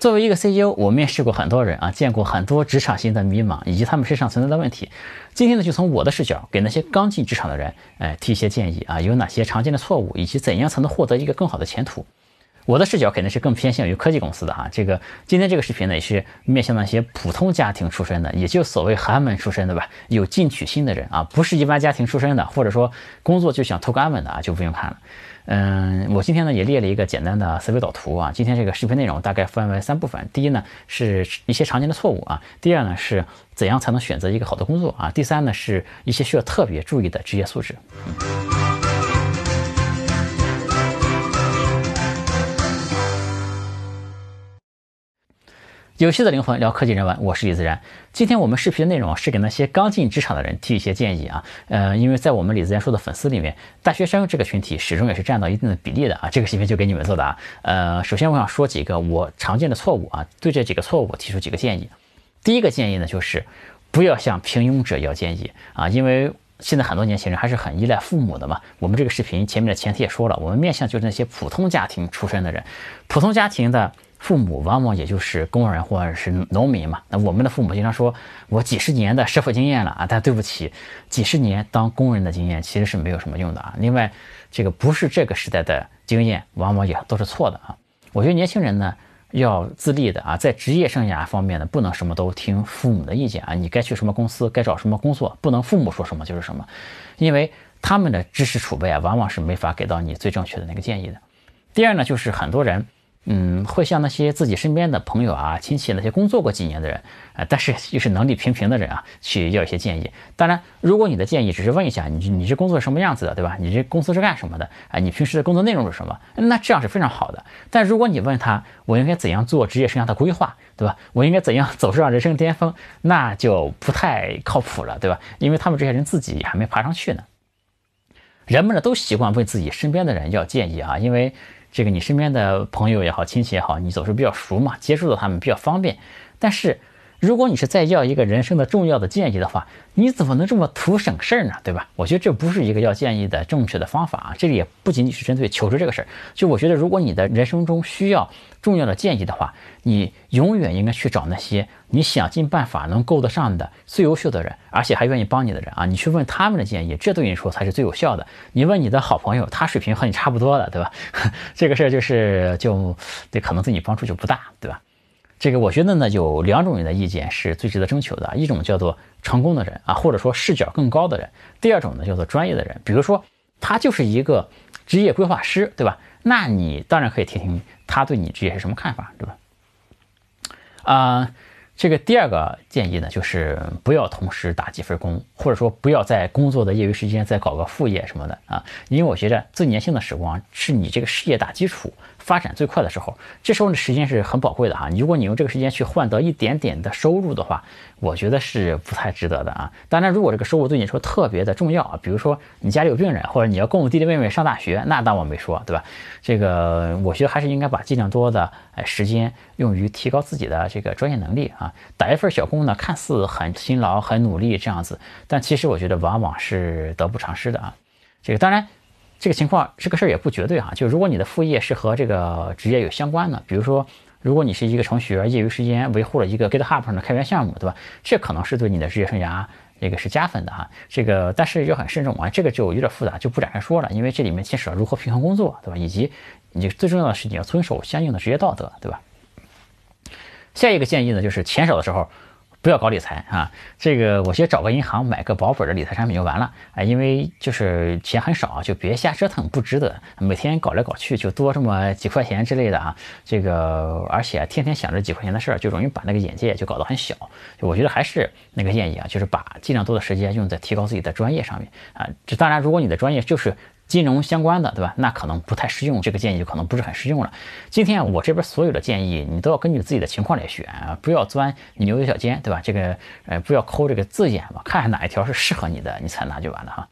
作为一个 CEO，我面试过很多人啊，见过很多职场新的迷茫以及他们身上存在的问题。今天呢，就从我的视角给那些刚进职场的人，哎，提一些建议啊，有哪些常见的错误，以及怎样才能获得一个更好的前途。我的视角肯定是更偏向于科技公司的哈。这个今天这个视频呢，也是面向那些普通家庭出身的，也就所谓寒门出身的吧，有进取心的人啊，不是一般家庭出身的，或者说工作就想图个安稳的啊，就不用看了。嗯，我今天呢也列了一个简单的思维导图啊。今天这个视频内容大概分为三部分：第一呢是一些常见的错误啊；第二呢是怎样才能选择一个好的工作啊；第三呢是一些需要特别注意的职业素质。有趣的灵魂聊科技人文，我是李自然。今天我们视频的内容是给那些刚进职场的人提一些建议啊。呃，因为在我们李自然说的粉丝里面，大学生这个群体始终也是占到一定的比例的啊。这个视频就给你们做的。呃，首先我想说几个我常见的错误啊，对这几个错误提出几个建议。第一个建议呢，就是不要向平庸者要建议啊，因为现在很多年轻人还是很依赖父母的嘛。我们这个视频前面的前提也说了，我们面向就是那些普通家庭出身的人，普通家庭的。父母往往也就是工人或者是农民嘛。那我们的父母经常说，我几十年的社会经验了啊，但对不起，几十年当工人的经验其实是没有什么用的啊。另外，这个不是这个时代的经验，往往也都是错的啊。我觉得年轻人呢要自立的啊，在职业生涯方面呢，不能什么都听父母的意见啊。你该去什么公司，该找什么工作，不能父母说什么就是什么，因为他们的知识储备啊，往往是没法给到你最正确的那个建议的。第二呢，就是很多人。嗯，会向那些自己身边的朋友啊、亲戚那些工作过几年的人啊，但是又是能力平平的人啊，去要一些建议。当然，如果你的建议只是问一下你你这工作什么样子的，对吧？你这公司是干什么的？啊，你平时的工作内容是什么？那这样是非常好的。但如果你问他我应该怎样做职业生涯的规划，对吧？我应该怎样走上人生巅峰，那就不太靠谱了，对吧？因为他们这些人自己还没爬上去呢。人们呢都习惯问自己身边的人要建议啊，因为。这个你身边的朋友也好，亲戚也好，你总是比较熟嘛，接触到他们比较方便。但是，如果你是在要一个人生的重要的建议的话，你怎么能这么图省事儿呢？对吧？我觉得这不是一个要建议的正确的方法啊。这里也不仅仅是针对求职这个事儿，就我觉得，如果你的人生中需要重要的建议的话，你永远应该去找那些你想尽办法能够得上的最优秀的人，而且还愿意帮你的人啊。你去问他们的建议，这对你说才是最有效的。你问你的好朋友，他水平和你差不多的，对吧？这个事儿就是就 对，可能对你帮助就不大，对吧？这个我觉得呢，有两种人的意见是最值得征求的，一种叫做成功的人啊，或者说视角更高的人；第二种呢叫做专业的人，比如说他就是一个职业规划师，对吧？那你当然可以听听他对你职业是什么看法，对吧？啊。这个第二个建议呢，就是不要同时打几份工，或者说不要在工作的业余时间再搞个副业什么的啊，因为我觉得最年轻的时光是你这个事业打基础。发展最快的时候，这时候的时间是很宝贵的哈。如果你用这个时间去换得一点点的收入的话，我觉得是不太值得的啊。当然，如果这个收入对你说特别的重要啊，比如说你家里有病人，或者你要供弟弟妹妹上大学，那当我没说，对吧？这个我觉得还是应该把尽量多的哎时间用于提高自己的这个专业能力啊。打一份小工呢，看似很辛劳、很努力这样子，但其实我觉得往往是得不偿失的啊。这个当然。这个情况这个事儿也不绝对哈，就如果你的副业是和这个职业有相关的，比如说，如果你是一个程序员，业余时间维护了一个 GitHub 上的开源项目，对吧？这可能是对你的职业生涯这个是加分的哈。这个但是要很慎重啊，这个就有点复杂，就不展开说了，因为这里面牵扯到如何平衡工作，对吧？以及你最重要的是你要遵守相应的职业道德，对吧？下一个建议呢，就是钱少的时候。不要搞理财啊！这个我先找个银行买个保本的理财产品就完了啊！因为就是钱很少，就别瞎折腾，不值得。每天搞来搞去就多这么几块钱之类的啊！这个而且天天想着几块钱的事儿，就容易把那个眼界就搞得很小。我觉得还是那个建议啊，就是把尽量多的时间用在提高自己的专业上面啊！这当然，如果你的专业就是。金融相关的，对吧？那可能不太适用，这个建议就可能不是很适用了。今天我这边所有的建议，你都要根据自己的情况来选啊，不要钻牛角尖，对吧？这个呃，不要抠这个字眼嘛，看看哪一条是适合你的，你采纳就完了哈。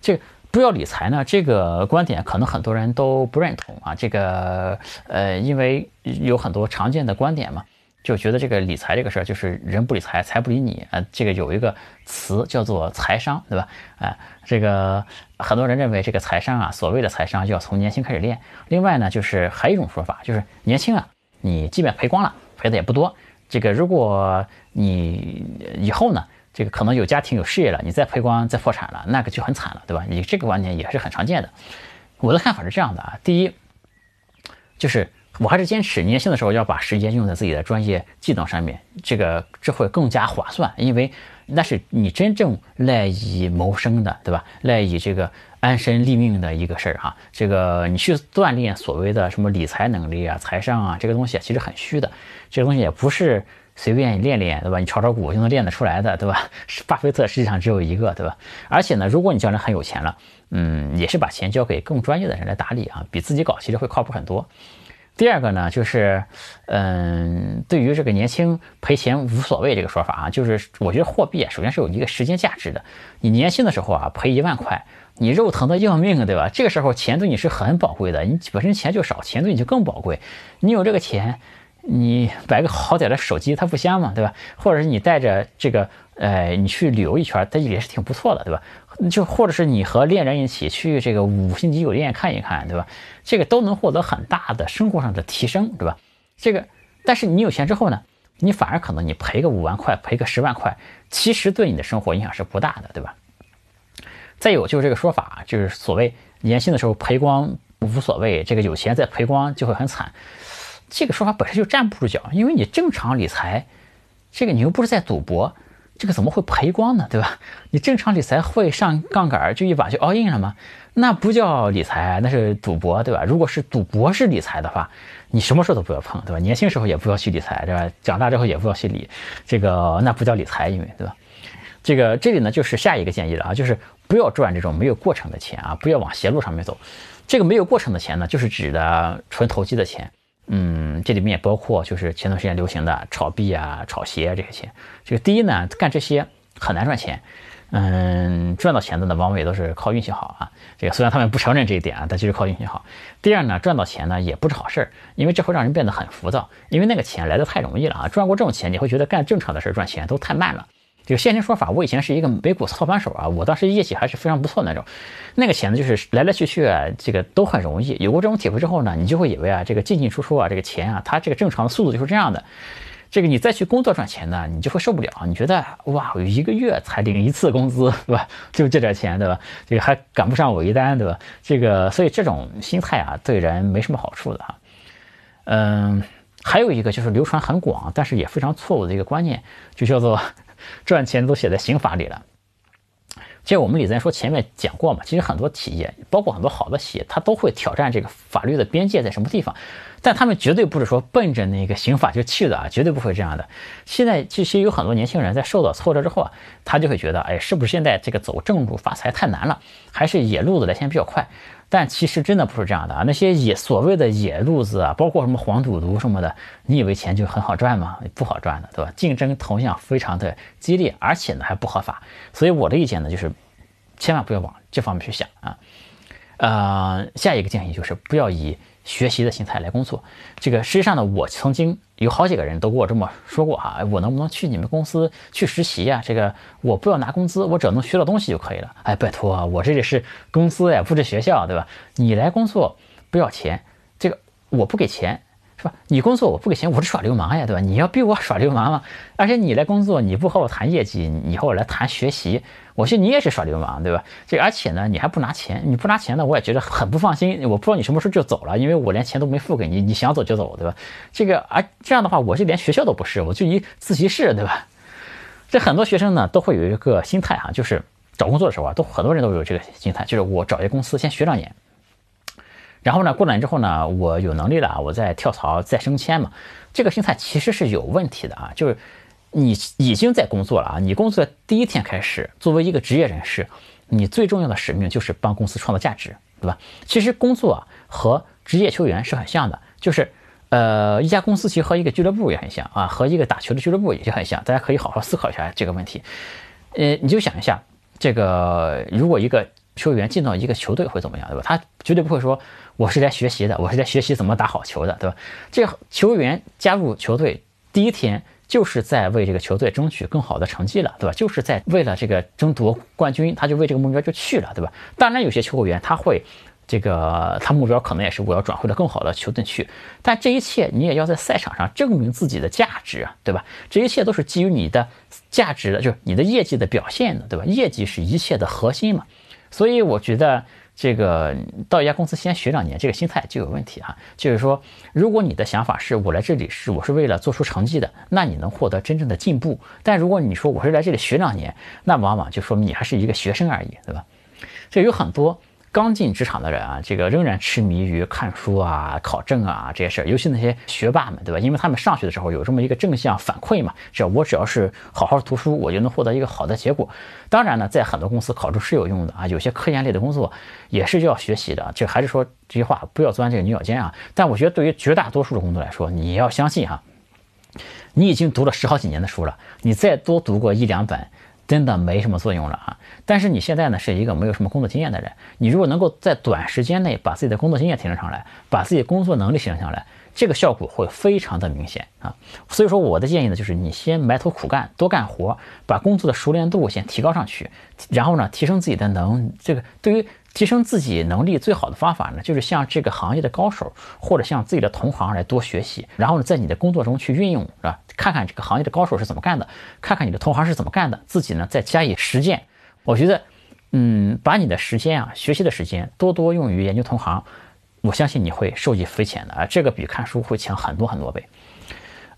这个不要理财呢，这个观点可能很多人都不认同啊。这个呃，因为有很多常见的观点嘛。就觉得这个理财这个事儿，就是人不理财，财不理你啊。这个有一个词叫做财商，对吧？啊，这个很多人认为这个财商啊，所谓的财商就要从年轻开始练。另外呢，就是还有一种说法，就是年轻啊，你即便赔光了，赔的也不多。这个如果你以后呢，这个可能有家庭有事业了，你再赔光再破产了，那个就很惨了，对吧？你这个观点也是很常见的。我的看法是这样的啊，第一，就是我还是坚持年轻的时候要把时间用在自己的专业技能上面，这个这会更加划算，因为那是你真正赖以谋生的，对吧？赖以这个安身立命的一个事儿哈。这个你去锻炼所谓的什么理财能力啊、财商啊，这个东西其实很虚的，这个东西也不是随便练练，对吧？你炒炒股就能练得出来的，对吧？巴菲特实际上只有一个，对吧？而且呢，如果你将来很有钱了，嗯，也是把钱交给更专业的人来打理啊，比自己搞其实会靠谱很多。第二个呢，就是，嗯，对于这个年轻赔钱无所谓这个说法啊，就是我觉得货币啊，首先是有一个时间价值的。你年轻的时候啊，赔一万块，你肉疼的要命，对吧？这个时候钱对你是很宝贵的，你本身钱就少，钱对你就更宝贵。你有这个钱，你买个好点的手机，它不香吗？对吧？或者是你带着这个，呃，你去旅游一圈，它也是挺不错的，对吧？就或者是你和恋人一起去这个五星级酒店看一看，对吧？这个都能获得很大的生活上的提升，对吧？这个，但是你有钱之后呢，你反而可能你赔个五万块，赔个十万块，其实对你的生活影响是不大的，对吧？再有就是这个说法，就是所谓年轻的时候赔光无所谓，这个有钱再赔光就会很惨。这个说法本身就站不住脚，因为你正常理财，这个你又不是在赌博。这个怎么会赔光呢？对吧？你正常理财会上杠杆，就一把就 all in 了吗？那不叫理财，那是赌博，对吧？如果是赌博式理财的话，你什么时候都不要碰，对吧？年轻时候也不要去理财，对吧？长大之后也不要去理，这个那不叫理财，因为对吧？这个这里呢就是下一个建议了啊，就是不要赚这种没有过程的钱啊，不要往邪路上面走。这个没有过程的钱呢，就是指的纯投机的钱。嗯，这里面也包括就是前段时间流行的炒币啊、炒鞋这些钱。这个第一呢，干这些很难赚钱。嗯，赚到钱的呢，往往也都是靠运气好啊。这个虽然他们不承认这一点啊，但就是靠运气好。第二呢，赚到钱呢也不是好事儿，因为这会让人变得很浮躁，因为那个钱来的太容易了啊。赚过这种钱，你会觉得干正常的事儿赚钱都太慢了。这个现金说法，我以前是一个美股操盘手啊，我当时业绩还是非常不错的那种。那个钱呢，就是来来去去啊，这个都很容易。有过这种体会之后呢，你就会以为啊，这个进进出出啊，这个钱啊，它这个正常的速度就是这样的。这个你再去工作赚钱呢，你就会受不了。你觉得哇，我一个月才领一次工资，对吧？就这点钱，对吧？这个还赶不上我一单，对吧？这个所以这种心态啊，对人没什么好处的哈。嗯，还有一个就是流传很广，但是也非常错误的一个观念，就叫做。赚钱都写在刑法里了。其实我们李在说前面讲过嘛，其实很多企业，包括很多好的企业，它都会挑战这个法律的边界在什么地方，但他们绝对不是说奔着那个刑法就去的啊，绝对不会这样的。现在其实有很多年轻人在受到挫折之后啊，他就会觉得，哎，是不是现在这个走正路发财太难了，还是野路子来钱比较快？但其实真的不是这样的啊！那些野所谓的野路子啊，包括什么黄赌毒什么的，你以为钱就很好赚吗？不好赚的，对吧？竞争同样非常的激烈，而且呢还不合法。所以我的意见呢就是，千万不要往这方面去想啊。呃，下一个建议就是不要以。学习的心态来工作，这个实际上呢，我曾经有好几个人都跟我这么说过哈，我能不能去你们公司去实习呀？这个我不要拿工资，我只要能学到东西就可以了。哎，拜托，我这里是公司呀，不是学校，对吧？你来工作不要钱，这个我不给钱。你工作我不给钱，我是耍流氓呀，对吧？你要逼我耍流氓吗？而且你来工作，你不和我谈业绩，你和我来谈学习，我觉你也是耍流氓，对吧？这而且呢，你还不拿钱，你不拿钱呢，我也觉得很不放心。我不知道你什么时候就走了，因为我连钱都没付给你，你想走就走，对吧？这个而这样的话，我是连学校都不是，我就一自习室，对吧？这很多学生呢都会有一个心态哈，就是找工作的时候啊，都很多人都有这个心态，就是我找一个公司先学两年。然后呢，过两年之后呢，我有能力了，我再跳槽再升迁嘛。这个心态其实是有问题的啊，就是你已经在工作了啊，你工作第一天开始，作为一个职业人士，你最重要的使命就是帮公司创造价值，对吧？其实工作和职业球员是很像的，就是呃，一家公司其实和一个俱乐部也很像啊，和一个打球的俱乐部也就很像。大家可以好好思考一下这个问题。呃，你就想一下，这个如果一个球员进到一个球队会怎么样，对吧？他绝对不会说。我是来学习的，我是来学习怎么打好球的，对吧？这个球员加入球队第一天就是在为这个球队争取更好的成绩了，对吧？就是在为了这个争夺冠军，他就为这个目标就去了，对吧？当然，有些球员他会这个他目标可能也是我要转回到更好的球队去，但这一切你也要在赛场上证明自己的价值啊，对吧？这一切都是基于你的价值的，就是你的业绩的表现的，对吧？业绩是一切的核心嘛。所以我觉得这个到一家公司先学两年，这个心态就有问题啊。就是说，如果你的想法是我来这里是我是为了做出成绩的，那你能获得真正的进步。但如果你说我是来这里学两年，那往往就说明你还是一个学生而已，对吧？这有很多。刚进职场的人啊，这个仍然痴迷于看书啊、考证啊这些事儿，尤其那些学霸们，对吧？因为他们上学的时候有这么一个正向反馈嘛，只要我只要是好好读书，我就能获得一个好的结果。当然呢，在很多公司考证是有用的啊，有些科研类的工作也是要学习的。这还是说这句话，不要钻这个牛角尖啊。但我觉得对于绝大多数的工作来说，你要相信哈，你已经读了十好几年的书了，你再多读过一两本。真的没什么作用了啊！但是你现在呢是一个没有什么工作经验的人，你如果能够在短时间内把自己的工作经验提升上来，把自己的工作能力提升上来，这个效果会非常的明显啊！所以说我的建议呢，就是你先埋头苦干，多干活，把工作的熟练度先提高上去，然后呢，提升自己的能，这个对于。提升自己能力最好的方法呢，就是向这个行业的高手或者向自己的同行来多学习，然后呢，在你的工作中去运用，是吧？看看这个行业的高手是怎么干的，看看你的同行是怎么干的，自己呢再加以实践。我觉得，嗯，把你的时间啊，学习的时间多多用于研究同行，我相信你会受益匪浅的啊，这个比看书会强很多很多倍。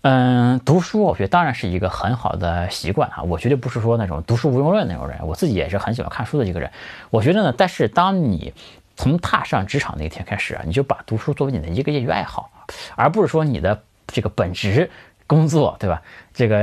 嗯，读书我觉得当然是一个很好的习惯啊，我绝对不是说那种读书无用论那种人，我自己也是很喜欢看书的一个人。我觉得呢，但是当你从踏上职场那一天开始啊，你就把读书作为你的一个业余爱好，而不是说你的这个本职工作，对吧？这个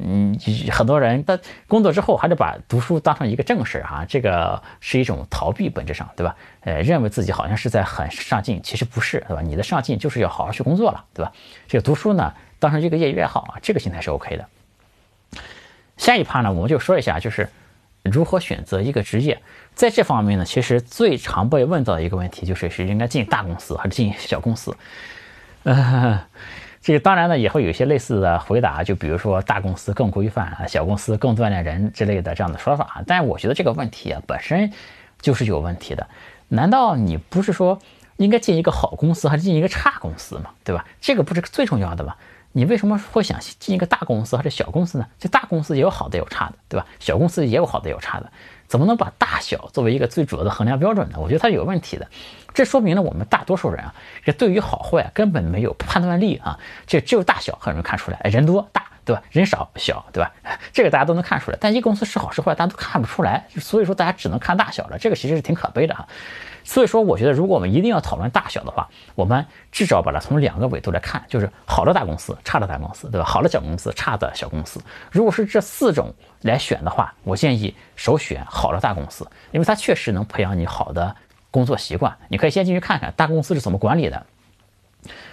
嗯，很多人他工作之后还是把读书当成一个正事啊，这个是一种逃避，本质上，对吧？呃，认为自己好像是在很上进，其实不是，对吧？你的上进就是要好好去工作了，对吧？这个读书呢？当成一个业余爱好啊，这个心态是 OK 的。下一趴呢，我们就说一下，就是如何选择一个职业。在这方面呢，其实最常被问到的一个问题就是：是应该进大公司还是进小公司？呃，这个当然呢，也会有一些类似的回答，就比如说大公司更规范啊，小公司更锻炼人之类的这样的说法。但是我觉得这个问题啊，本身就是有问题的。难道你不是说应该进一个好公司还是进一个差公司吗？对吧？这个不是最重要的吗？你为什么会想进一个大公司还是小公司呢？这大公司也有好的，有差的，对吧？小公司也有好的，有差的，怎么能把大小作为一个最主要的衡量标准呢？我觉得它有问题的。这说明了我们大多数人啊，这对于好坏根本没有判断力啊。这只有大小很容易看出来，人多大，对吧？人少小，对吧？这个大家都能看出来。但一公司是好是坏，大家都看不出来，所以说大家只能看大小了。这个其实是挺可悲的哈。所以说，我觉得如果我们一定要讨论大小的话，我们至少把它从两个维度来看，就是好的大公司、差的大公司，对吧？好的小公司、差的小公司。如果是这四种来选的话，我建议首选好的大公司，因为它确实能培养你好的工作习惯。你可以先进去看看大公司是怎么管理的，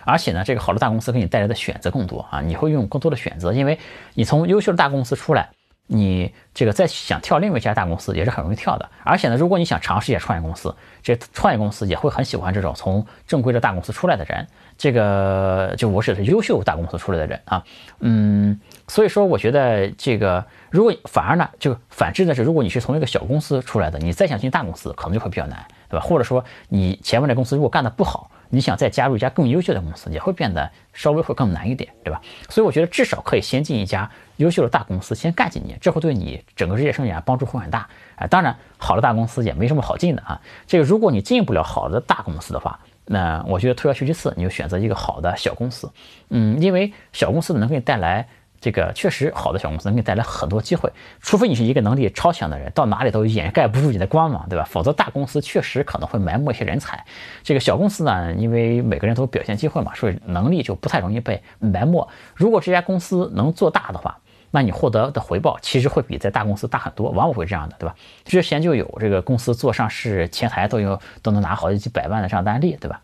而且呢，这个好的大公司给你带来的选择更多啊，你会拥有更多的选择，因为你从优秀的大公司出来。你这个再想跳另外一家大公司也是很容易跳的，而且呢，如果你想尝试一下创业公司，这创业公司也会很喜欢这种从正规的大公司出来的人。这个就我指的是优秀大公司出来的人啊，嗯，所以说我觉得这个如果反而呢，就反之的是，如果你是从一个小公司出来的，你再想进大公司可能就会比较难，对吧？或者说你前面的公司如果干得不好。你想再加入一家更优秀的公司，也会变得稍微会更难一点，对吧？所以我觉得至少可以先进一家优秀的大公司，先干几年，这会对你整个职业生涯帮助会很大。啊，当然，好的大公司也没什么好进的啊。这个如果你进不了好的大公司的话，那我觉得退而求其次，你就选择一个好的小公司。嗯，因为小公司能给你带来。这个确实好的小公司能给你带来很多机会，除非你是一个能力超强的人，到哪里都掩盖不住你的光芒，对吧？否则大公司确实可能会埋没一些人才。这个小公司呢，因为每个人都表现机会嘛，所以能力就不太容易被埋没。如果这家公司能做大的话，那你获得的回报其实会比在大公司大很多，往往会这样的，对吧？之前就有这个公司做上市，前台都有都能拿好几百万的这样的案例，对吧？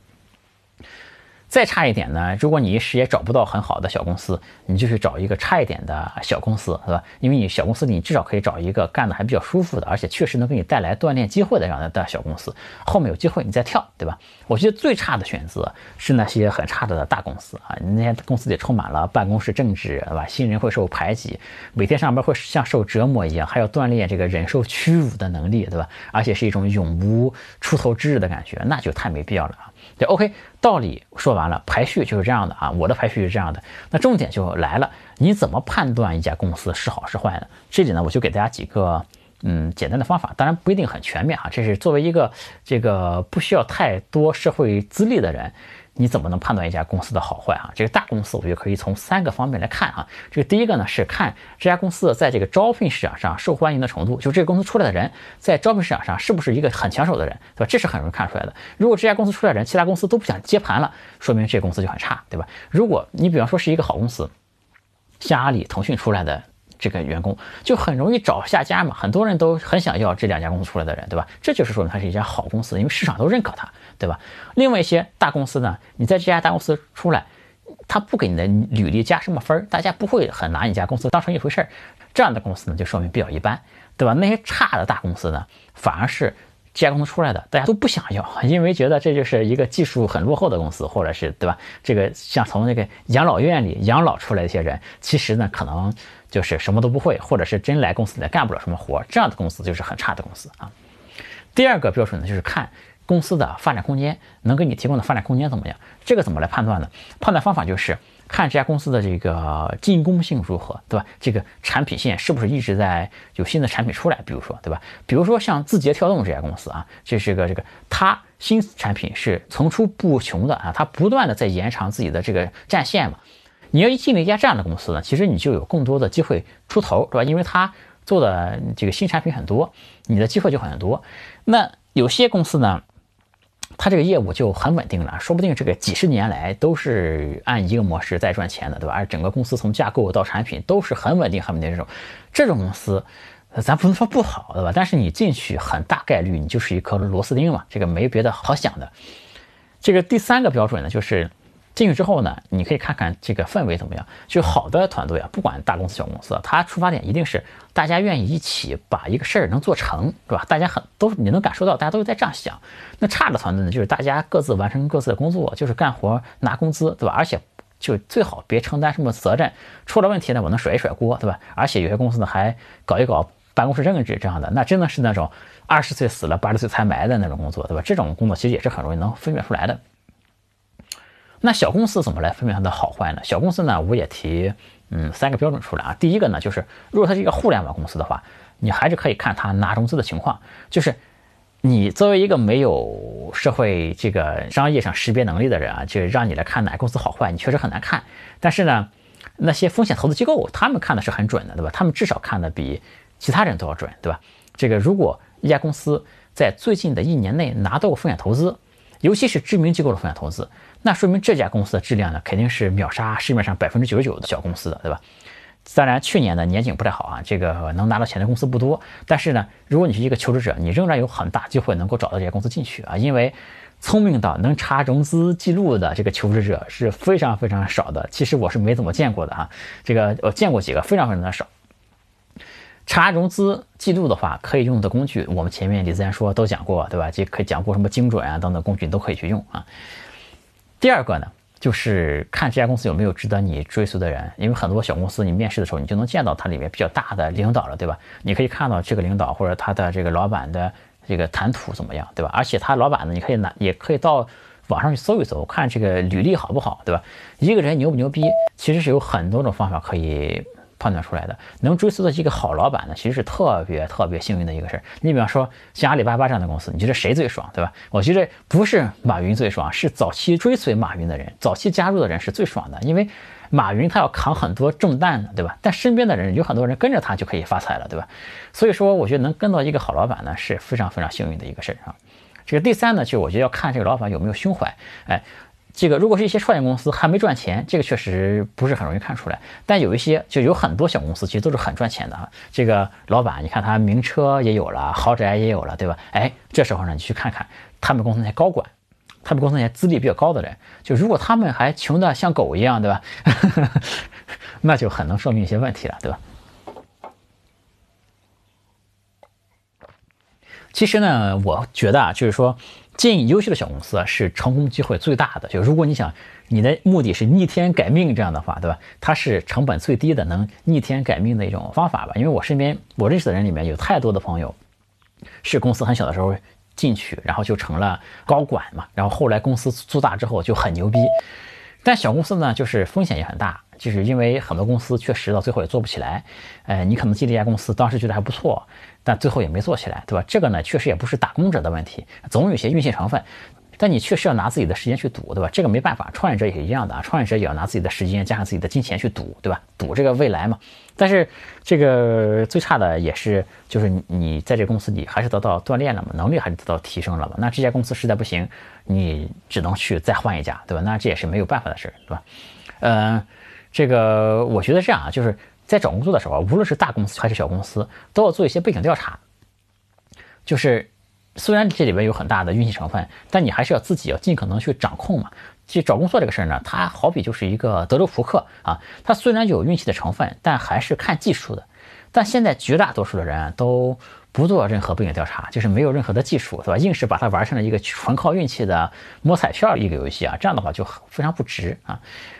再差一点呢，如果你一时也找不到很好的小公司，你就去找一个差一点的小公司，是吧？因为你小公司里你至少可以找一个干的还比较舒服的，而且确实能给你带来锻炼机会的这样的小公司。后面有机会你再跳，对吧？我觉得最差的选择是那些很差的大公司啊，那些公司里充满了办公室政治，对吧？新人会受排挤，每天上班会像受折磨一样，还要锻炼这个忍受屈辱的能力，对吧？而且是一种永无出头之日的感觉，那就太没必要了啊。对，OK，道理说完了，排序就是这样的啊，我的排序是这样的。那重点就来了，你怎么判断一家公司是好是坏呢？这里呢，我就给大家几个嗯简单的方法，当然不一定很全面啊，这是作为一个这个不需要太多社会资历的人。你怎么能判断一家公司的好坏啊？这个大公司，我觉得可以从三个方面来看啊。这个第一个呢是看这家公司在这个招聘市场上受欢迎的程度，就这个公司出来的人在招聘市场上是不是一个很抢手的人，对吧？这是很容易看出来的。如果这家公司出来人，其他公司都不想接盘了，说明这个公司就很差，对吧？如果你比方说是一个好公司，像阿里、腾讯出来的。这个员工就很容易找下家嘛，很多人都很想要这两家公司出来的人，对吧？这就是说明它是一家好公司，因为市场都认可它，对吧？另外一些大公司呢，你在这家大公司出来，他不给你的履历加什么分儿，大家不会很拿你家公司当成一回事儿，这样的公司呢，就说明比较一般，对吧？那些差的大公司呢，反而是。这家公司出来的，大家都不想要，因为觉得这就是一个技术很落后的公司，或者是对吧？这个像从那个养老院里养老出来一些人，其实呢，可能就是什么都不会，或者是真来公司里干不了什么活，这样的公司就是很差的公司啊。第二个标准呢，就是看公司的发展空间，能给你提供的发展空间怎么样？这个怎么来判断呢？判断方法就是。看这家公司的这个进攻性如何，对吧？这个产品线是不是一直在有新的产品出来？比如说，对吧？比如说像字节跳动这家公司啊，这是个这个它新产品是层出不穷的啊，它不断的在延长自己的这个战线嘛。你要一进了一家这样的公司呢，其实你就有更多的机会出头，对吧？因为它做的这个新产品很多，你的机会就很多。那有些公司呢？它这个业务就很稳定了，说不定这个几十年来都是按一个模式在赚钱的，对吧？而整个公司从架构到产品都是很稳定、很稳定这种，这种公司，咱不能说不好，对吧？但是你进去很大概率你就是一颗螺丝钉嘛，这个没别的好想的。这个第三个标准呢，就是。进去之后呢，你可以看看这个氛围怎么样。就好的团队啊，不管大公司小公司，它出发点一定是大家愿意一起把一个事儿能做成，对吧？大家很都你能感受到，大家都是在这样想。那差的团队呢，就是大家各自完成各自的工作，就是干活拿工资，对吧？而且就最好别承担什么责任，出了问题呢，我能甩一甩锅，对吧？而且有些公司呢还搞一搞办公室政治这样的，那真的是那种二十岁死了八十岁才埋的那种工作，对吧？这种工作其实也是很容易能分辨出来的。那小公司怎么来分辨它的好坏呢？小公司呢，我也提，嗯，三个标准出来啊。第一个呢，就是如果它是一个互联网公司的话，你还是可以看它拿融资的情况。就是你作为一个没有社会这个商业上识别能力的人啊，就让你来看哪个公司好坏，你确实很难看。但是呢，那些风险投资机构他们看的是很准的，对吧？他们至少看的比其他人都要准，对吧？这个如果一家公司在最近的一年内拿到过风险投资，尤其是知名机构的风险投资。那说明这家公司的质量呢，肯定是秒杀市面上百分之九十九的小公司的，对吧？当然，去年的年景不太好啊，这个能拿到钱的公司不多。但是呢，如果你是一个求职者，你仍然有很大机会能够找到这些公司进去啊，因为聪明到能查融资记录的这个求职者是非常非常少的。其实我是没怎么见过的啊，这个我见过几个，非常非常的少。查融资记录的话，可以用的工具，我们前面李自然说都讲过，对吧？就可以讲过什么精准啊等等工具，你都可以去用啊。第二个呢，就是看这家公司有没有值得你追随的人，因为很多小公司，你面试的时候，你就能见到它里面比较大的领导了，对吧？你可以看到这个领导或者他的这个老板的这个谈吐怎么样，对吧？而且他老板呢，你可以拿，也可以到网上去搜一搜，看这个履历好不好，对吧？一个人牛不牛逼，其实是有很多种方法可以。判断出来的能追溯到一个好老板呢，其实是特别特别幸运的一个事儿。你比方说像阿里巴巴这样的公司，你觉得谁最爽，对吧？我觉得不是马云最爽，是早期追随马云的人，早期加入的人是最爽的。因为马云他要扛很多重担的，对吧？但身边的人有很多人跟着他就可以发财了，对吧？所以说，我觉得能跟到一个好老板呢，是非常非常幸运的一个事儿啊。这个第三呢，就我觉得要看这个老板有没有胸怀，哎。这个如果是一些创业公司还没赚钱，这个确实不是很容易看出来。但有一些就有很多小公司，其实都是很赚钱的。这个老板，你看他名车也有了，豪宅也有了，对吧？哎，这时候呢，你去看看他们公司那些高管，他们公司那些资历比较高的人，就如果他们还穷的像狗一样，对吧？那就很能说明一些问题了，对吧？其实呢，我觉得啊，就是说进优秀的小公司，是成功机会最大的。就如果你想你的目的是逆天改命这样的话，对吧？它是成本最低的能逆天改命的一种方法吧。因为我身边我认识的人里面有太多的朋友，是公司很小的时候进去，然后就成了高管嘛，然后后来公司做大之后就很牛逼。但小公司呢，就是风险也很大，就是因为很多公司确实到最后也做不起来。呃，你可能进这家公司，当时觉得还不错，但最后也没做起来，对吧？这个呢，确实也不是打工者的问题，总有些运气成分。但你确实要拿自己的时间去赌，对吧？这个没办法，创业者也是一样的啊，创业者也要拿自己的时间加上自己的金钱去赌，对吧？赌这个未来嘛。但是这个最差的也是，就是你在这公司里还是得到锻炼了嘛，能力还是得到提升了嘛。那这家公司实在不行，你只能去再换一家，对吧？那这也是没有办法的事儿，对吧？嗯，这个我觉得这样啊，就是在找工作的时候，无论是大公司还是小公司，都要做一些背景调查，就是。虽然这里边有很大的运气成分，但你还是要自己要尽可能去掌控嘛。其实找工作这个事儿呢，它好比就是一个德州扑克啊，它虽然有运气的成分，但还是看技术的。但现在绝大多数的人都不做任何背景调查，就是没有任何的技术，对吧？硬是把它玩成了一个纯靠运气的摸彩票一个游戏啊，这样的话就非常不值啊。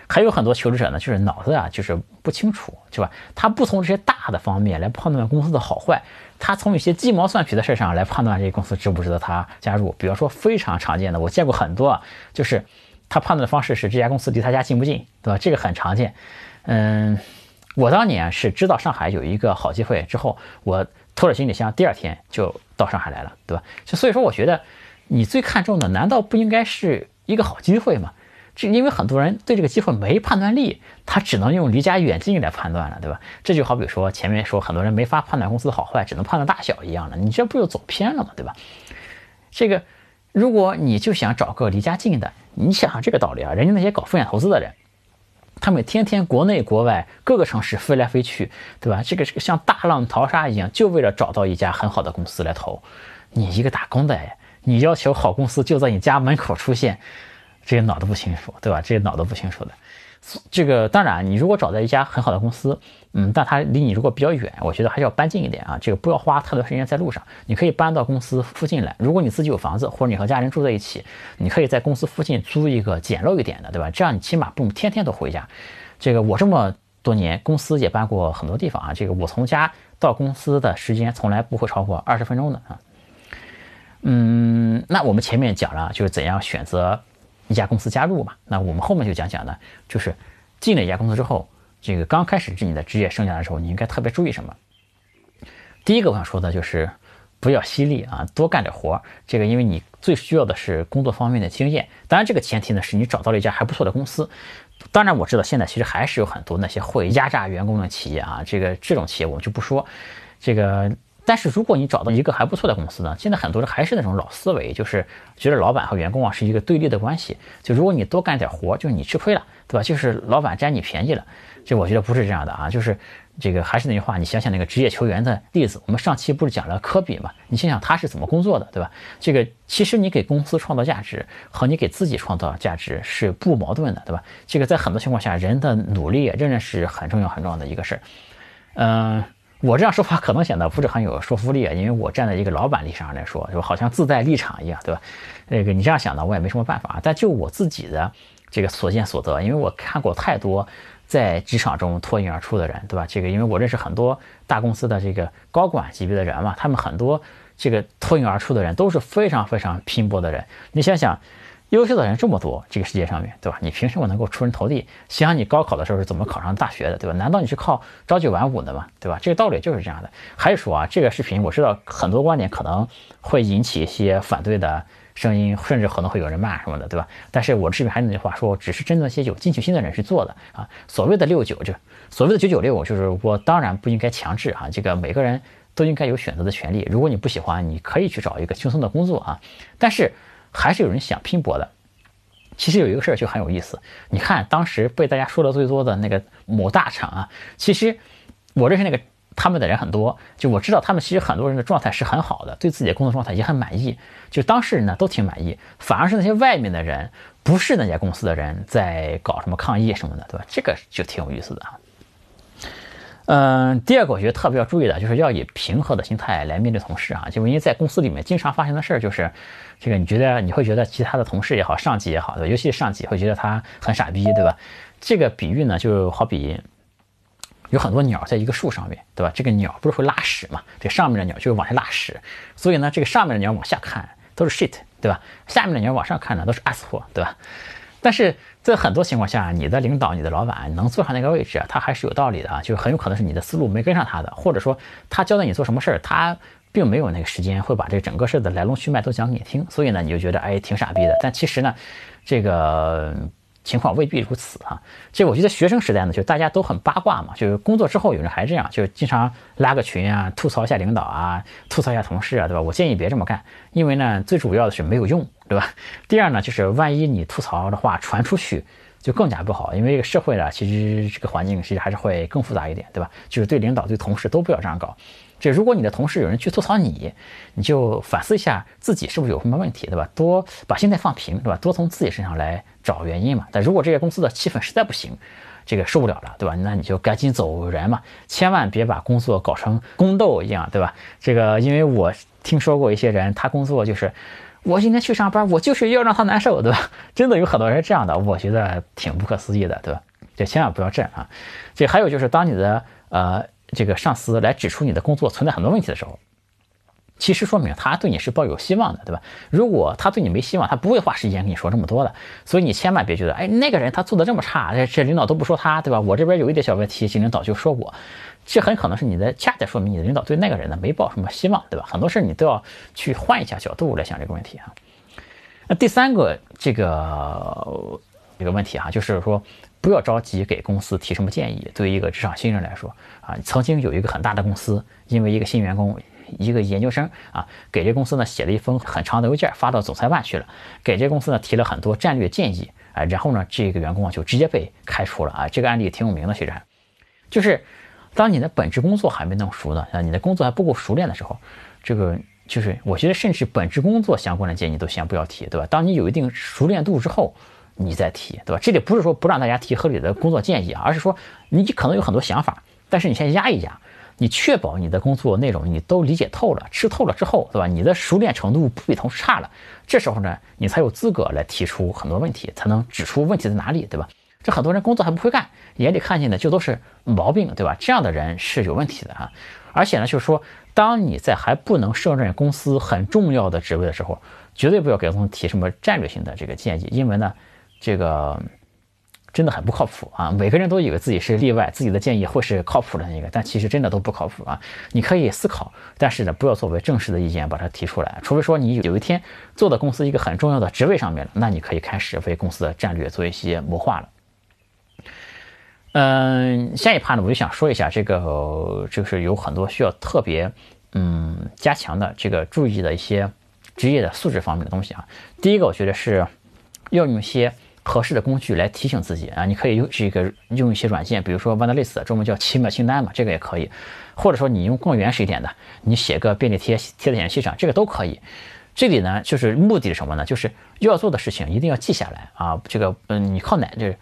还有很多求职者呢，就是脑子啊就是不清楚，对吧？他不从这些大的方面来判断公司的好坏。他从一些鸡毛蒜皮的事上来判断这个公司值不值得他加入。比方说非常常见的，我见过很多，就是他判断的方式是这家公司离他家近不近，对吧？这个很常见。嗯，我当年是知道上海有一个好机会之后，我拖着行李箱第二天就到上海来了，对吧？就所以说，我觉得你最看重的难道不应该是一个好机会吗？这因为很多人对这个机会没判断力，他只能用离家远近来判断了，对吧？这就好比说前面说很多人没法判断公司的好坏，只能判断大小一样的，你这不就走偏了吗？对吧？这个，如果你就想找个离家近的，你想想这个道理啊，人家那些搞风险投资的人，他们天天国内国外各个城市飞来飞去，对吧？这个这个像大浪淘沙一样，就为了找到一家很好的公司来投。你一个打工的，你要求好公司就在你家门口出现。这些脑子不清楚，对吧？这些脑子不清楚的，这个当然，你如果找到一家很好的公司，嗯，但它离你如果比较远，我觉得还是要搬近一点啊。这个不要花太多时间在路上，你可以搬到公司附近来。如果你自己有房子，或者你和家人住在一起，你可以在公司附近租一个简陋一点的，对吧？这样你起码不用天天都回家。这个我这么多年，公司也搬过很多地方啊。这个我从家到公司的时间从来不会超过二十分钟的啊。嗯，那我们前面讲了，就是怎样选择。一家公司加入嘛，那我们后面就讲讲呢，就是进了一家公司之后，这个刚开始是你的职业生涯的时候，你应该特别注意什么？第一个我想说的就是不要犀利啊，多干点活。这个因为你最需要的是工作方面的经验。当然，这个前提呢是你找到了一家还不错的公司。当然，我知道现在其实还是有很多那些会压榨员工的企业啊，这个这种企业我们就不说。这个。但是如果你找到一个还不错的公司呢？现在很多人还是那种老思维，就是觉得老板和员工啊是一个对立的关系。就如果你多干点活，就是你吃亏了，对吧？就是老板占你便宜了。这我觉得不是这样的啊，就是这个还是那句话，你想想那个职业球员的例子，我们上期不是讲了科比嘛？你想想他是怎么工作的，对吧？这个其实你给公司创造价值和你给自己创造价值是不矛盾的，对吧？这个在很多情况下，人的努力仍然是很重要很重要的一个事儿。嗯。我这样说话可能显得不是很有说服力啊，因为我站在一个老板立场上来说，就好像自带立场一样，对吧？那个你这样想呢，我也没什么办法。但就我自己的这个所见所得，因为我看过太多在职场中脱颖而出的人，对吧？这个因为我认识很多大公司的这个高管级别的人嘛，他们很多这个脱颖而出的人都是非常非常拼搏的人。你想想。优秀的人这么多，这个世界上面对吧？你凭什么能够出人头地？想想你高考的时候是怎么考上大学的，对吧？难道你是靠朝九晚五的吗？对吧？这个道理就是这样的。还是说啊，这个视频我知道很多观点可能会引起一些反对的声音，甚至可能会有人骂什么的，对吧？但是我的视频还是那句话说，只是针对一些有进取心的人去做的啊。所谓的六九就所谓的九九六，就是我当然不应该强制啊，这个每个人都应该有选择的权利。如果你不喜欢，你可以去找一个轻松的工作啊。但是。还是有人想拼搏的。其实有一个事儿就很有意思，你看当时被大家说的最多的那个某大厂啊，其实我认识那个他们的人很多，就我知道他们其实很多人的状态是很好的，对自己的工作状态也很满意，就当事人呢都挺满意，反而是那些外面的人，不是那家公司的人在搞什么抗议什么的，对吧？这个就挺有意思的啊。嗯，第二个我觉得特别要注意的，就是要以平和的心态来面对同事啊，就因为在公司里面经常发生的事儿就是，这个你觉得你会觉得其他的同事也好，上级也好，对吧？尤其是上级会觉得他很傻逼，对吧？这个比喻呢，就好比有很多鸟在一个树上面，对吧？这个鸟不是会拉屎嘛？这上面的鸟就是往下拉屎，所以呢，这个上面的鸟往下看都是 shit，对吧？下面的鸟往上看呢都是 asshole，对吧？但是在很多情况下，你的领导、你的老板能坐上那个位置，他还是有道理的啊，就是很有可能是你的思路没跟上他的，或者说他交代你做什么事儿，他并没有那个时间会把这整个事儿的来龙去脉都讲给你听，所以呢，你就觉得哎挺傻逼的。但其实呢，这个。情况未必如此哈，这我觉得学生时代呢，就大家都很八卦嘛，就是工作之后有人还这样，就经常拉个群啊，吐槽一下领导啊，吐槽一下同事啊，对吧？我建议别这么干，因为呢，最主要的是没有用，对吧？第二呢，就是万一你吐槽的话传出去，就更加不好，因为这个社会呢，其实这个环境其实还是会更复杂一点，对吧？就是对领导、对同事都不要这样搞。这如果你的同事有人去吐槽你，你就反思一下自己是不是有什么问题，对吧？多把心态放平，对吧？多从自己身上来找原因嘛。但如果这些公司的气氛实在不行，这个受不了了，对吧？那你就赶紧走人嘛，千万别把工作搞成宫斗一样，对吧？这个因为我听说过一些人，他工作就是我今天去上班，我就是要让他难受，对吧？真的有很多人这样的，我觉得挺不可思议的，对吧？这千万不要这样啊。这还有就是当你的呃。这个上司来指出你的工作存在很多问题的时候，其实说明他对你是抱有希望的，对吧？如果他对你没希望，他不会花时间跟你说这么多的。所以你千万别觉得，哎，那个人他做的这么差，这这领导都不说他，对吧？我这边有一点小问题，这领导就说我，这很可能是你的恰恰说明你的领导对那个人呢没抱什么希望，对吧？很多事你都要去换一下角度来想这个问题啊。那第三个这个这个问题哈，就是说。不要着急给公司提什么建议。对于一个职场新人来说，啊，曾经有一个很大的公司，因为一个新员工，一个研究生啊，给这公司呢写了一封很长的邮件，发到总裁办去了，给这公司呢提了很多战略建议啊，然后呢，这个员工啊就直接被开除了啊。这个案例挺有名的，其实，就是当你的本职工作还没弄熟呢，啊，你的工作还不够熟练的时候，这个就是我觉得，甚至本职工作相关的建议都先不要提，对吧？当你有一定熟练度之后。你再提，对吧？这里不是说不让大家提合理的工作建议啊，而是说你可能有很多想法，但是你先压一压，你确保你的工作内容你都理解透了、吃透了之后，对吧？你的熟练程度不比同事差了，这时候呢，你才有资格来提出很多问题，才能指出问题在哪里，对吧？这很多人工作还不会干，眼里看见的就都是毛病，对吧？这样的人是有问题的啊。而且呢，就是说，当你在还不能胜任公司很重要的职位的时候，绝对不要给公司提什么战略性的这个建议，因为呢。这个真的很不靠谱啊！每个人都以为自己是例外，自己的建议会是靠谱的那个，但其实真的都不靠谱啊！你可以思考，但是呢，不要作为正式的意见把它提出来，除非说你有一天做到公司一个很重要的职位上面了，那你可以开始为公司的战略做一些谋划了。嗯，下一趴呢，我就想说一下这个，就是有很多需要特别嗯加强的这个注意的一些职业的素质方面的东西啊。第一个，我觉得是。要用一些合适的工具来提醒自己啊，你可以用这个用一些软件，比如说 OneList，中文叫奇妙清单嘛，这个也可以，或者说你用更原始一点的，你写个便利贴贴在显示器上，这个都可以。这里呢，就是目的是什么呢？就是要做的事情一定要记下来啊。这个嗯，你靠哪这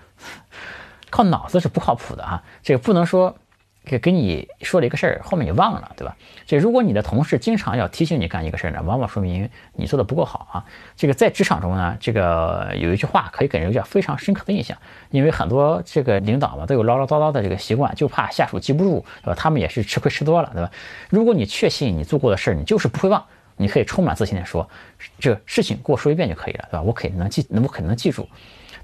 靠脑子是不靠谱的啊，这个不能说。给给你说了一个事儿，后面你忘了，对吧？这如果你的同事经常要提醒你干一个事儿呢，往往说明你做的不够好啊。这个在职场中呢，这个有一句话可以给人留下非常深刻的印象，因为很多这个领导嘛都有唠唠叨叨的这个习惯，就怕下属记不住，对吧？他们也是吃亏吃多了，对吧？如果你确信你做过的事儿，你就是不会忘，你可以充满自信的说，这事情给我说一遍就可以了，对吧？我肯定能记，我肯定能记住。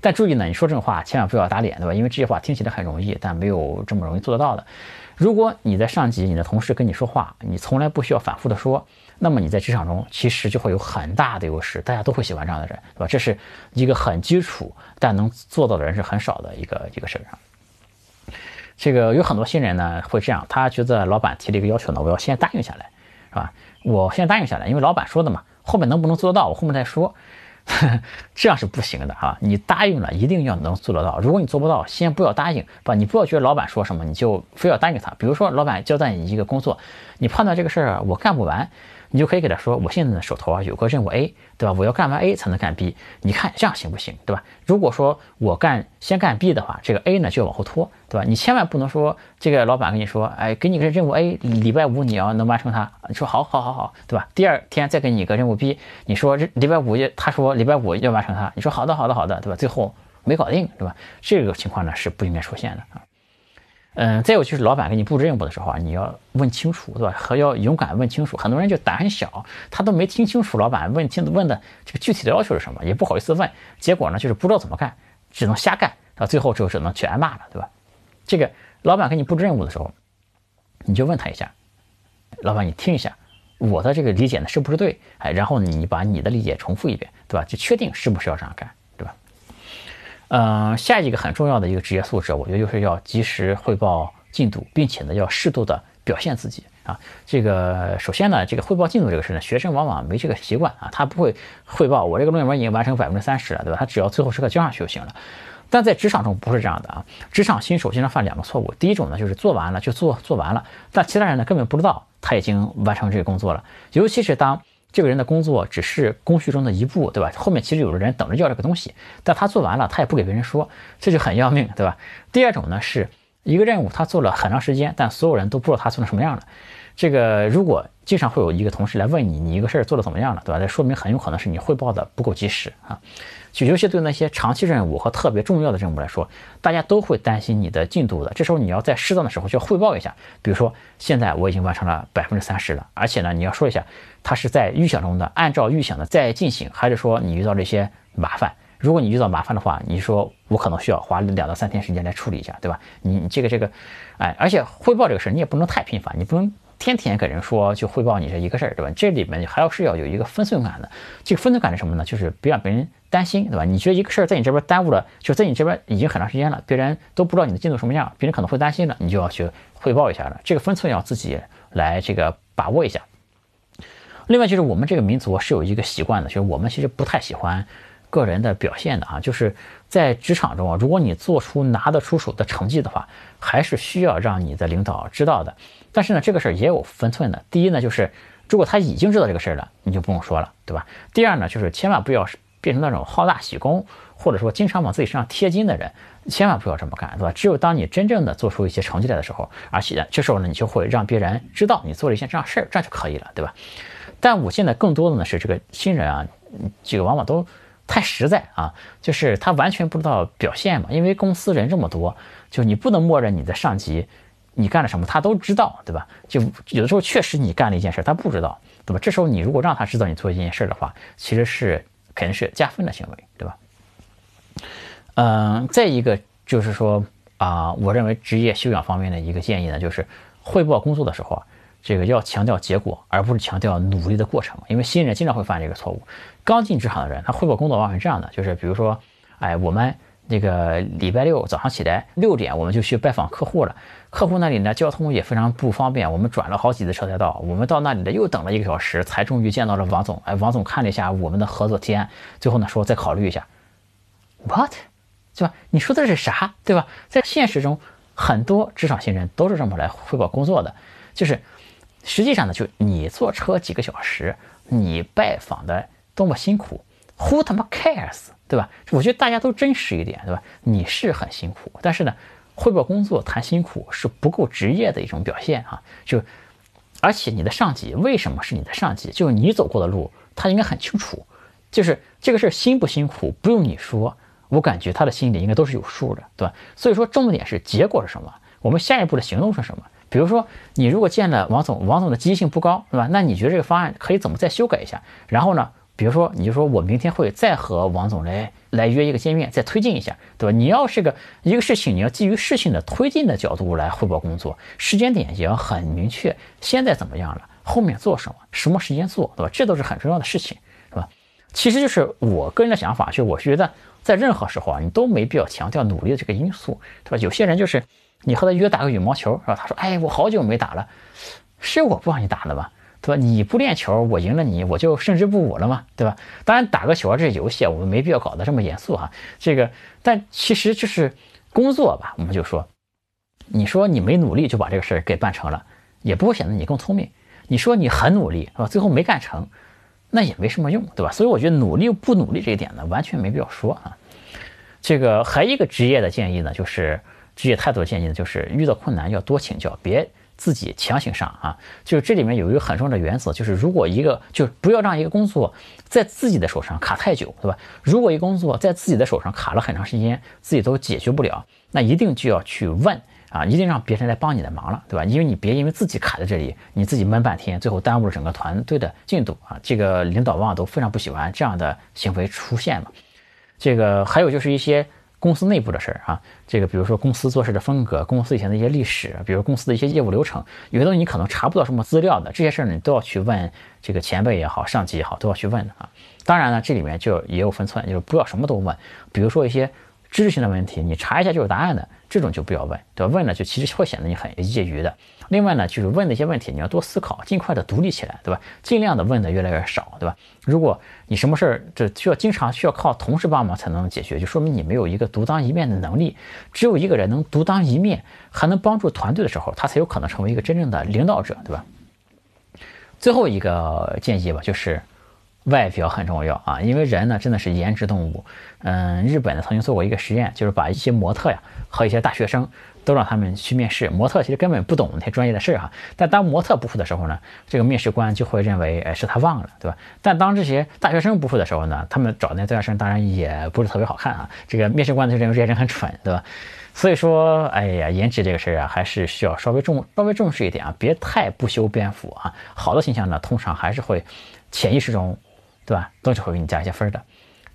但注意呢，你说这种话千万不要打脸，对吧？因为这些话听起来很容易，但没有这么容易做得到的。如果你在上级、你的同事跟你说话，你从来不需要反复的说，那么你在职场中其实就会有很大的优势，大家都会喜欢这样的人，对吧？这是一个很基础，但能做到的人是很少的一个一个事儿啊。这个有很多新人呢会这样，他觉得老板提了一个要求呢，我要先答应下来，是吧？我先答应下来，因为老板说的嘛，后面能不能做得到，我后面再说。这样是不行的哈。你答应了，一定要能做得到。如果你做不到，先不要答应，不？你不要觉得老板说什么你就非要答应他。比如说，老板交代你一个工作，你判断这个事儿我干不完。你就可以给他说，我现在呢手头啊有个任务 A，对吧？我要干完 A 才能干 B，你看这样行不行，对吧？如果说我干先干 B 的话，这个 A 呢就要往后拖，对吧？你千万不能说这个老板跟你说，哎，给你个任务 A，礼拜五你要能完成它，你说好好好好，对吧？第二天再给你一个任务 B，你说这礼拜五他说礼拜五要完成它，你说好的好的好的，对吧？最后没搞定，对吧？这个情况呢是不应该出现的啊。嗯，再有就是老板给你布置任务的时候啊，你要问清楚，对吧？还要勇敢问清楚。很多人就胆很小，他都没听清楚老板问清问的这个具体的要求是什么，也不好意思问。结果呢，就是不知道怎么干，只能瞎干，到最后就只能去挨骂了，对吧？这个老板给你布置任务的时候，你就问他一下，老板你听一下，我的这个理解呢是不是对？哎，然后你把你的理解重复一遍，对吧？就确定是不是要这样干。嗯，下一个很重要的一个职业素质，我觉得就是要及时汇报进度，并且呢，要适度的表现自己啊。这个首先呢，这个汇报进度这个事呢，学生往往没这个习惯啊，他不会汇报我这个论文已经完成百分之三十了，对吧？他只要最后时刻交上去就行了。但在职场中不是这样的啊，职场新手经常犯两个错误，第一种呢就是做完了就做做完了，但其他人呢根本不知道他已经完成这个工作了，尤其是当。这个人的工作只是工序中的一步，对吧？后面其实有的人等着要这个东西，但他做完了，他也不给别人说，这就很要命，对吧？第二种呢，是一个任务他做了很长时间，但所有人都不知道他做成什么样了。这个如果经常会有一个同事来问你，你一个事儿做的怎么样了，对吧？这说明很有可能是你汇报的不够及时啊。就尤其对那些长期任务和特别重要的任务来说，大家都会担心你的进度的。这时候你要在适当的时候就要汇报一下，比如说现在我已经完成了百分之三十了，而且呢你要说一下，它是在预想中的，按照预想的在进行，还是说你遇到这些麻烦？如果你遇到麻烦的话，你说我可能需要花两到三天时间来处理一下，对吧？你你这个这个，哎，而且汇报这个事你也不能太频繁，你不能。天天给人说就汇报你这一个事儿，对吧？这里面还要是要有一个分寸感的。这个分寸感是什么呢？就是不让别人担心，对吧？你觉得一个事儿在你这边耽误了，就在你这边已经很长时间了，别人都不知道你的进度什么样，别人可能会担心的，你就要去汇报一下了。这个分寸要自己来这个把握一下。另外就是我们这个民族是有一个习惯的，就是我们其实不太喜欢个人的表现的啊，就是在职场中啊，如果你做出拿得出手的成绩的话，还是需要让你的领导知道的。但是呢，这个事儿也有分寸的。第一呢，就是如果他已经知道这个事儿了，你就不用说了，对吧？第二呢，就是千万不要变成那种好大喜功，或者说经常往自己身上贴金的人，千万不要这么干，对吧？只有当你真正的做出一些成绩来的时候，而且这时候呢，你就会让别人知道你做了一件这样事儿，这样就可以了，对吧？但我现在更多的呢是这个新人啊，这个往往都太实在啊，就是他完全不知道表现嘛，因为公司人这么多，就你不能默认你的上级。你干了什么，他都知道，对吧？就有的时候确实你干了一件事，他不知道，对吧？这时候你如果让他知道你做一件事的话，其实是肯定是加分的行为，对吧？嗯，再一个就是说啊，我认为职业修养方面的一个建议呢，就是汇报工作的时候啊，这个要强调结果，而不是强调努力的过程，因为新人经常会犯这个错误。刚进职场的人，他汇报工作往往是这样的，就是比如说，哎，我们。那个礼拜六早上起来六点，我们就去拜访客户了。客户那里呢，交通也非常不方便，我们转了好几次车才到。我们到那里呢，又等了一个小时，才终于见到了王总。哎，王总看了一下我们的合作提案，最后呢说再考虑一下。What？对吧？你说的是啥？对吧？在现实中，很多职场新人都是这么来汇报工作的，就是实际上呢，就你坐车几个小时，你拜访的多么辛苦，Who 他妈 cares？对吧？我觉得大家都真实一点，对吧？你是很辛苦，但是呢，汇报工作谈辛苦是不够职业的一种表现啊！就，而且你的上级为什么是你的上级？就是你走过的路，他应该很清楚。就是这个事儿辛不辛苦，不用你说，我感觉他的心里应该都是有数的，对吧？所以说，重点是结果是什么？我们下一步的行动是什么？比如说，你如果见了王总，王总的积极性不高，对吧？那你觉得这个方案可以怎么再修改一下？然后呢？比如说，你就说我明天会再和王总来来约一个见面，再推进一下，对吧？你要是个一个事情，你要基于事情的推进的角度来汇报工作，时间点也要很明确。现在怎么样了？后面做什么？什么时间做，对吧？这都是很重要的事情，是吧？其实就是我个人的想法，就我觉得在任何时候啊，你都没必要强调努力的这个因素，对吧？有些人就是。你和他约打个羽毛球是吧？他说：“哎，我好久没打了，是我不让你打的吧？对吧？你不练球，我赢了你，我就胜之不武了嘛，对吧？当然打个球这是游戏，我们没必要搞得这么严肃哈。这个，但其实就是工作吧，我们就说，你说你没努力就把这个事儿给办成了，也不会显得你更聪明。你说你很努力，是吧？最后没干成，那也没什么用，对吧？所以我觉得努力不努力这一点呢，完全没必要说啊。这个还一个职业的建议呢，就是职业态度的建议呢，就是遇到困难要多请教，别自己强行上啊。就是这里面有一个很重要的原则，就是如果一个就不要让一个工作在自己的手上卡太久，对吧？如果一个工作在自己的手上卡了很长时间，自己都解决不了，那一定就要去问啊，一定让别人来帮你的忙了，对吧？因为你别因为自己卡在这里，你自己闷半天，最后耽误了整个团队的进度啊。这个领导往往都非常不喜欢这样的行为出现嘛。这个还有就是一些公司内部的事儿啊，这个比如说公司做事的风格，公司以前的一些历史，比如公司的一些业务流程，有些东西你可能查不到什么资料的，这些事儿你都要去问这个前辈也好，上级也好，都要去问的啊。当然呢，这里面就也有分寸，就是不要什么都问，比如说一些知识性的问题，你查一下就有答案的，这种就不要问，对吧？问了就其实会显得你很业余的。另外呢，就是问那些问题，你要多思考，尽快的独立起来，对吧？尽量的问的越来越少，对吧？如果你什么事儿这需要经常需要靠同事帮忙才能解决，就说明你没有一个独当一面的能力。只有一个人能独当一面，还能帮助团队的时候，他才有可能成为一个真正的领导者，对吧？最后一个建议吧，就是外表很重要啊，因为人呢真的是颜值动物。嗯，日本呢曾经做过一个实验，就是把一些模特呀和一些大学生。都让他们去面试，模特其实根本不懂那些专业的事儿哈。但当模特不服的时候呢，这个面试官就会认为，哎，是他忘了，对吧？但当这些大学生不服的时候呢，他们找那大学生当然也不是特别好看啊。这个面试官就认为这些人很蠢，对吧？所以说，哎呀，颜值这个事儿啊，还是需要稍微重稍微重视一点啊，别太不修边幅啊。好的形象呢，通常还是会潜意识中，对吧，都是会给你加一些分的。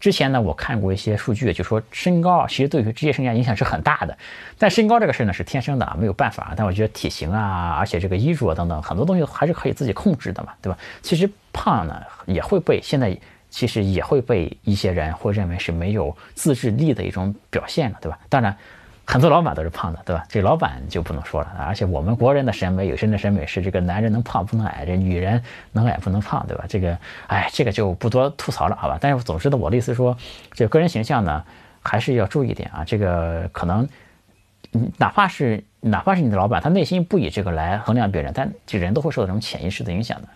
之前呢，我看过一些数据，就说身高，其实对于职业生涯影响是很大的。但身高这个事呢，是天生的啊，没有办法。但我觉得体型啊，而且这个衣着等等，很多东西还是可以自己控制的嘛，对吧？其实胖呢，也会被现在其实也会被一些人会认为是没有自制力的一种表现了，对吧？当然。很多老板都是胖的，对吧？这老板就不能说了。而且我们国人的审美，有些人的审美是这个男人能胖不能矮，这女人能矮不能胖，对吧？这个，哎，这个就不多吐槽了，好吧？但是总之的，我的意思说，这个人形象呢，还是要注意点啊。这个可能，哪怕是哪怕是你的老板，他内心不以这个来衡量别人，但这人都会受到这种潜意识的影响的。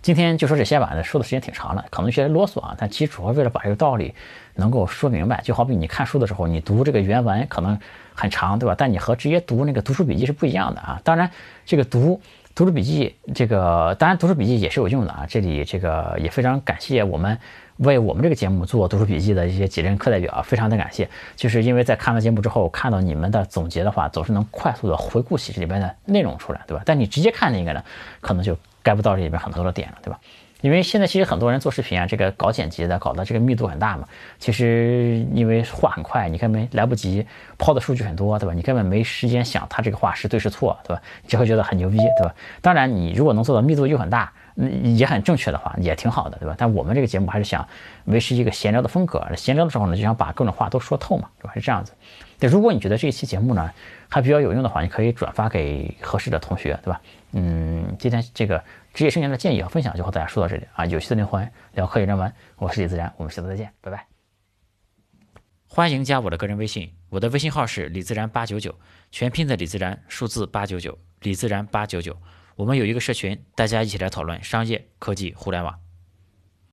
今天就说这些吧，说的时间挺长了，可能有些啰嗦啊，但其实主要为了把这个道理能够说明白。就好比你看书的时候，你读这个原文可能很长，对吧？但你和直接读那个读书笔记是不一样的啊。当然，这个读读书笔记，这个当然读书笔记也是有用的啊。这里这个也非常感谢我们为我们这个节目做读书笔记的一些几任课代表，非常的感谢。就是因为在看完节目之后，看到你们的总结的话，总是能快速的回顾起这里边的内容出来，对吧？但你直接看那个呢，可能就。get 不到这里边很多的点了，对吧？因为现在其实很多人做视频啊，这个搞剪辑的，搞的这个密度很大嘛。其实因为话很快，你根本来不及抛的数据很多，对吧？你根本没时间想他这个话是对是错，对吧？只会觉得很牛逼，对吧？当然，你如果能做到密度又很大，嗯也很正确的话，也挺好的，对吧？但我们这个节目还是想维持一个闲聊的风格，闲聊的时候呢，就想把各种话都说透嘛，对吧？是这样子。对，如果你觉得这一期节目呢还比较有用的话，你可以转发给合适的同学，对吧？嗯，今天这个职业生涯的建议和分享就和大家说到这里啊。有趣的灵魂聊科技人文，我是李自然，我们下次再见，拜拜。欢迎加我的个人微信，我的微信号是李自然八九九，全拼的李自然，数字八九九，李自然八九九。我们有一个社群，大家一起来讨论商业科技互联网。